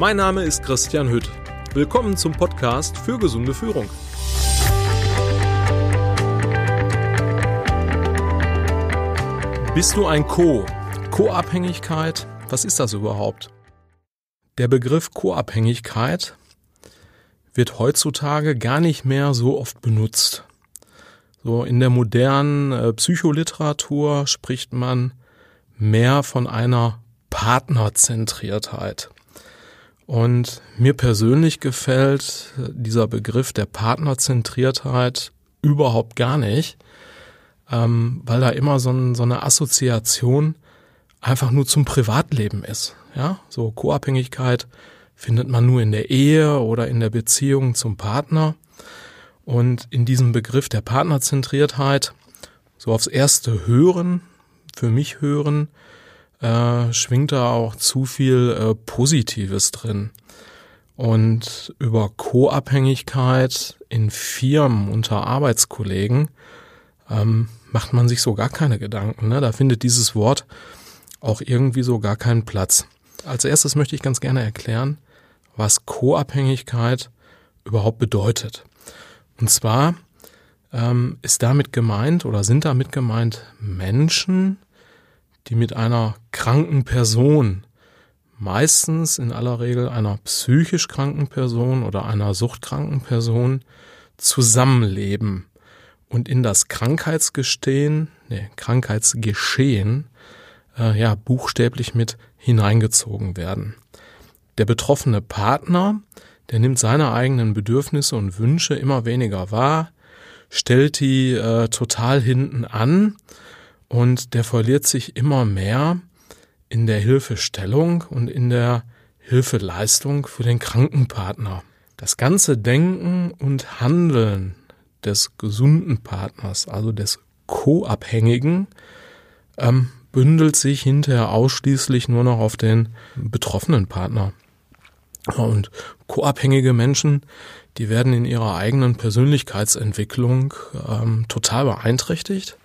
Mein Name ist Christian Hütt. Willkommen zum Podcast für gesunde Führung. Bist du ein Co? Co-Abhängigkeit, was ist das überhaupt? Der Begriff Co-Abhängigkeit wird heutzutage gar nicht mehr so oft benutzt. So in der modernen äh, Psycholiteratur spricht man mehr von einer Partnerzentriertheit. Und mir persönlich gefällt dieser Begriff der Partnerzentriertheit überhaupt gar nicht, ähm, weil da immer so, ein, so eine Assoziation einfach nur zum Privatleben ist. Ja, so Co-Abhängigkeit findet man nur in der Ehe oder in der Beziehung zum Partner. Und in diesem Begriff der Partnerzentriertheit, so aufs erste Hören, für mich hören, äh, schwingt da auch zu viel äh, Positives drin. Und über Co-Abhängigkeit in Firmen unter Arbeitskollegen ähm, macht man sich so gar keine Gedanken. Ne? Da findet dieses Wort auch irgendwie so gar keinen Platz. Als erstes möchte ich ganz gerne erklären, was Co-Abhängigkeit überhaupt bedeutet. Und zwar ähm, ist damit gemeint oder sind damit gemeint Menschen, die mit einer kranken Person, meistens in aller Regel einer psychisch kranken Person oder einer suchtkranken Person, zusammenleben und in das Krankheitsgestehen, nee, Krankheitsgeschehen, äh, ja, buchstäblich mit hineingezogen werden. Der betroffene Partner, der nimmt seine eigenen Bedürfnisse und Wünsche immer weniger wahr, stellt die äh, total hinten an und der verliert sich immer mehr in der Hilfestellung und in der Hilfeleistung für den Krankenpartner. Das ganze Denken und Handeln des gesunden Partners, also des Co-Abhängigen, ähm, bündelt sich hinterher ausschließlich nur noch auf den betroffenen Partner. Und co-abhängige Menschen, die werden in ihrer eigenen Persönlichkeitsentwicklung ähm, total beeinträchtigt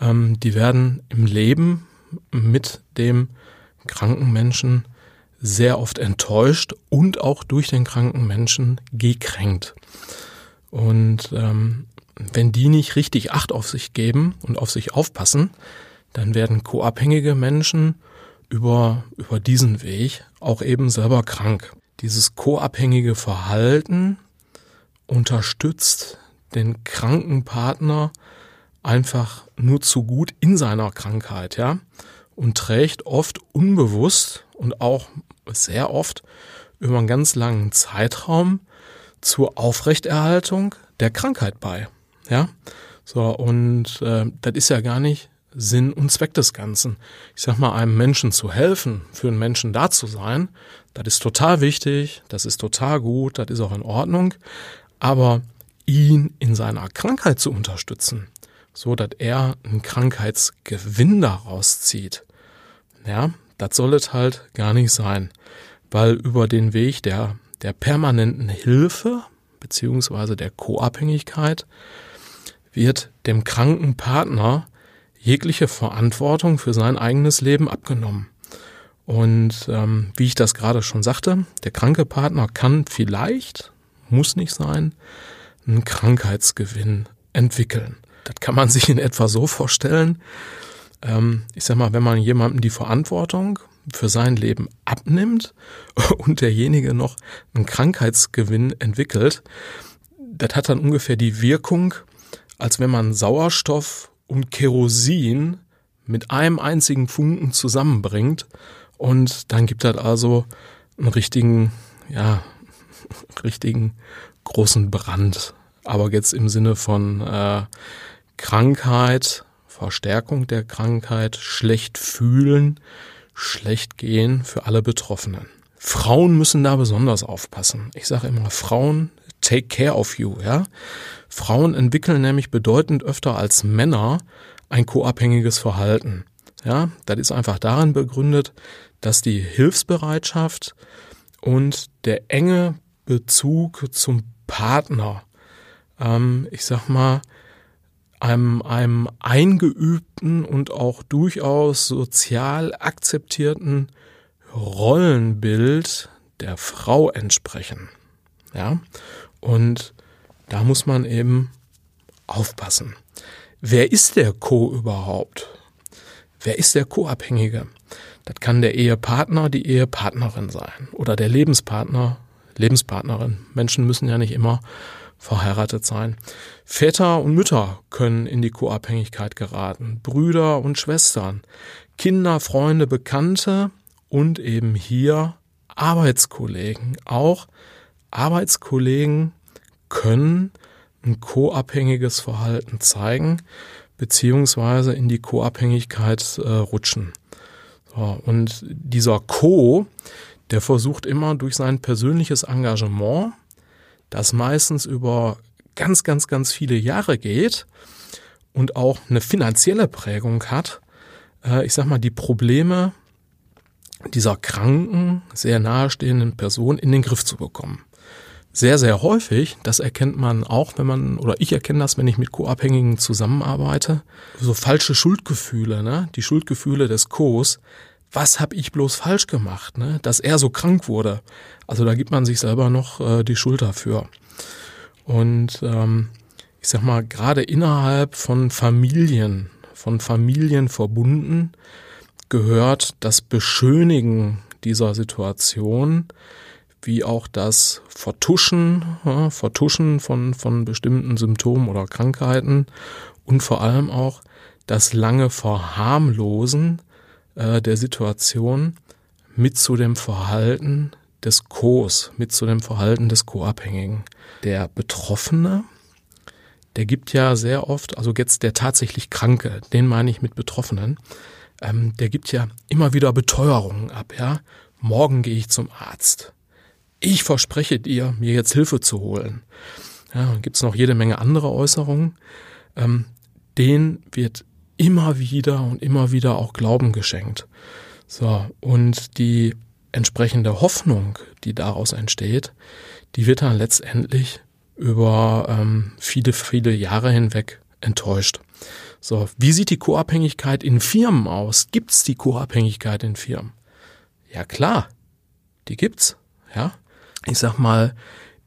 ähm, die werden im Leben mit dem kranken Menschen sehr oft enttäuscht und auch durch den kranken Menschen gekränkt. Und ähm, wenn die nicht richtig Acht auf sich geben und auf sich aufpassen, dann werden co-abhängige Menschen über, über diesen Weg auch eben selber krank. Dieses co-abhängige Verhalten unterstützt den kranken Partner einfach nur zu gut in seiner Krankheit, ja, und trägt oft unbewusst und auch sehr oft über einen ganz langen Zeitraum zur Aufrechterhaltung der Krankheit bei, ja. So, und äh, das ist ja gar nicht Sinn und Zweck des Ganzen. Ich sag mal, einem Menschen zu helfen, für einen Menschen da zu sein, das ist total wichtig, das ist total gut, das ist auch in Ordnung. Aber ihn in seiner Krankheit zu unterstützen, so dass er einen Krankheitsgewinn daraus zieht. Ja, das soll es halt gar nicht sein, weil über den Weg der, der permanenten Hilfe beziehungsweise der Co-Abhängigkeit wird dem kranken Partner jegliche Verantwortung für sein eigenes Leben abgenommen. Und ähm, wie ich das gerade schon sagte, der kranke Partner kann vielleicht, muss nicht sein, einen Krankheitsgewinn entwickeln. Das kann man sich in etwa so vorstellen. Ähm, ich sag mal, wenn man jemandem die Verantwortung für sein Leben abnimmt und derjenige noch einen Krankheitsgewinn entwickelt, das hat dann ungefähr die Wirkung, als wenn man Sauerstoff und Kerosin mit einem einzigen Funken zusammenbringt und dann gibt das also einen richtigen, ja, richtigen großen Brand. Aber jetzt im Sinne von äh, Krankheit, Verstärkung der Krankheit, schlecht fühlen, schlecht gehen für alle Betroffenen. Frauen müssen da besonders aufpassen. Ich sage immer, Frauen take care of you, ja. Frauen entwickeln nämlich bedeutend öfter als Männer ein co-abhängiges Verhalten. Ja, das ist einfach darin begründet, dass die Hilfsbereitschaft und der enge Bezug zum Partner, ähm, ich sag mal, einem, einem eingeübten und auch durchaus sozial akzeptierten Rollenbild der Frau entsprechen. Ja, und da muss man eben aufpassen. Wer ist der Co überhaupt? Wer ist der Co-Abhängige? Das kann der Ehepartner, die Ehepartnerin sein oder der Lebenspartner, Lebenspartnerin. Menschen müssen ja nicht immer verheiratet sein. Väter und Mütter können in die Co-Abhängigkeit geraten, Brüder und Schwestern, Kinder, Freunde, Bekannte und eben hier Arbeitskollegen. Auch Arbeitskollegen können ein co-abhängiges Verhalten zeigen, beziehungsweise in die Co-Abhängigkeit äh, rutschen. So, und dieser Co, der versucht immer durch sein persönliches Engagement, das meistens über ganz, ganz, ganz viele Jahre geht und auch eine finanzielle Prägung hat, äh, ich sag mal, die Probleme dieser kranken, sehr nahestehenden Person in den Griff zu bekommen sehr, sehr häufig, das erkennt man auch, wenn man, oder ich erkenne das, wenn ich mit Co-Abhängigen zusammenarbeite, so falsche Schuldgefühle, ne? die Schuldgefühle des Co.s. Was habe ich bloß falsch gemacht, ne? dass er so krank wurde? Also da gibt man sich selber noch äh, die Schuld dafür. Und ähm, ich sag mal, gerade innerhalb von Familien, von Familien verbunden, gehört das Beschönigen dieser Situation wie auch das Vertuschen, ja, Vertuschen von, von bestimmten Symptomen oder Krankheiten und vor allem auch das lange Verharmlosen äh, der Situation mit zu dem Verhalten des Co.s, mit zu dem Verhalten des Co-Abhängigen. Der Betroffene, der gibt ja sehr oft, also jetzt der tatsächlich Kranke, den meine ich mit Betroffenen, ähm, der gibt ja immer wieder Beteuerungen ab, ja. Morgen gehe ich zum Arzt ich verspreche dir, mir jetzt Hilfe zu holen. Ja, gibt es noch jede Menge andere Äußerungen. Ähm, denen wird immer wieder und immer wieder auch Glauben geschenkt. So, und die entsprechende Hoffnung, die daraus entsteht, die wird dann letztendlich über ähm, viele, viele Jahre hinweg enttäuscht. So, wie sieht die Co-Abhängigkeit in Firmen aus? Gibt's die Co-Abhängigkeit in Firmen? Ja klar, die gibt's. Ja, ich sag mal,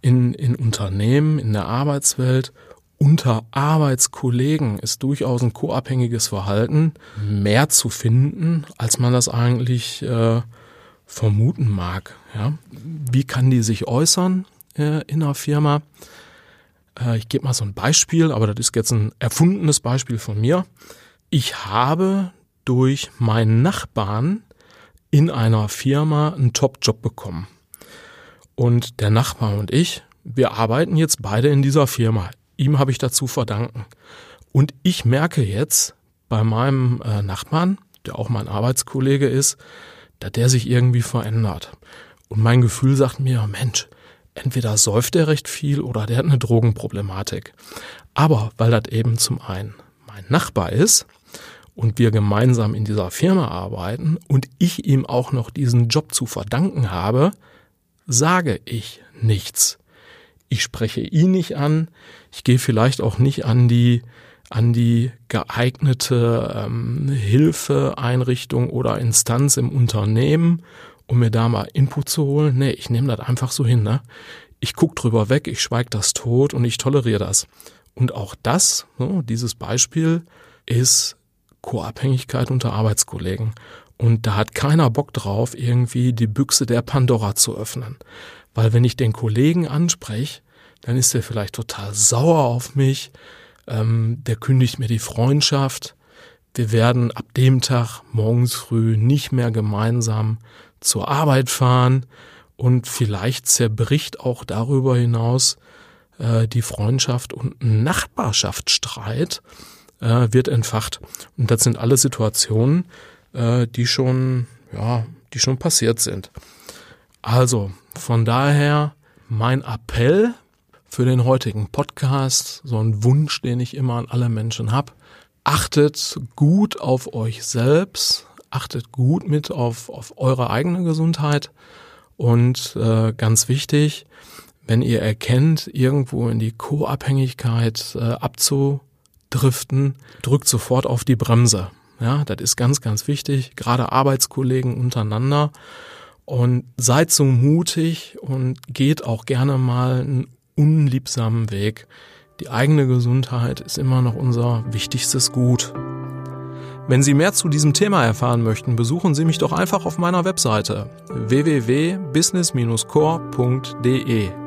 in, in Unternehmen, in der Arbeitswelt, unter Arbeitskollegen ist durchaus ein co-abhängiges Verhalten mehr zu finden, als man das eigentlich äh, vermuten mag. Ja? Wie kann die sich äußern äh, in einer Firma? Äh, ich gebe mal so ein Beispiel, aber das ist jetzt ein erfundenes Beispiel von mir. Ich habe durch meinen Nachbarn in einer Firma einen Top-Job bekommen. Und der Nachbar und ich, wir arbeiten jetzt beide in dieser Firma. Ihm habe ich dazu verdanken. Und ich merke jetzt bei meinem äh, Nachbarn, der auch mein Arbeitskollege ist, dass der sich irgendwie verändert. Und mein Gefühl sagt mir, Mensch, entweder säuft er recht viel oder der hat eine Drogenproblematik. Aber weil das eben zum einen mein Nachbar ist und wir gemeinsam in dieser Firma arbeiten und ich ihm auch noch diesen Job zu verdanken habe, sage ich nichts. Ich spreche ihn nicht an. Ich gehe vielleicht auch nicht an die an die geeignete ähm, Hilfeeinrichtung oder Instanz im Unternehmen, um mir da mal Input zu holen. Nee, ich nehme das einfach so hin. Ne? Ich guck drüber weg, ich schweig das tot und ich toleriere das. Und auch das, so, dieses Beispiel, ist Co-Abhängigkeit unter Arbeitskollegen. Und da hat keiner Bock drauf, irgendwie die Büchse der Pandora zu öffnen. Weil wenn ich den Kollegen anspreche, dann ist er vielleicht total sauer auf mich, ähm, der kündigt mir die Freundschaft. Wir werden ab dem Tag morgens früh nicht mehr gemeinsam zur Arbeit fahren und vielleicht zerbricht auch darüber hinaus äh, die Freundschaft und Nachbarschaftsstreit äh, wird entfacht. Und das sind alle Situationen, äh, die schon, ja, die schon passiert sind. Also, von daher mein Appell für den heutigen Podcast, so ein Wunsch, den ich immer an alle Menschen habe. Achtet gut auf euch selbst, achtet gut mit auf, auf eure eigene Gesundheit und äh, ganz wichtig, wenn ihr erkennt, irgendwo in die Co-Abhängigkeit äh, abzudriften, drückt sofort auf die Bremse. Ja, das ist ganz, ganz wichtig, gerade Arbeitskollegen untereinander. Und seid so mutig und geht auch gerne mal einen unliebsamen Weg. Die eigene Gesundheit ist immer noch unser wichtigstes Gut. Wenn Sie mehr zu diesem Thema erfahren möchten, besuchen Sie mich doch einfach auf meiner Webseite www.business-core.de.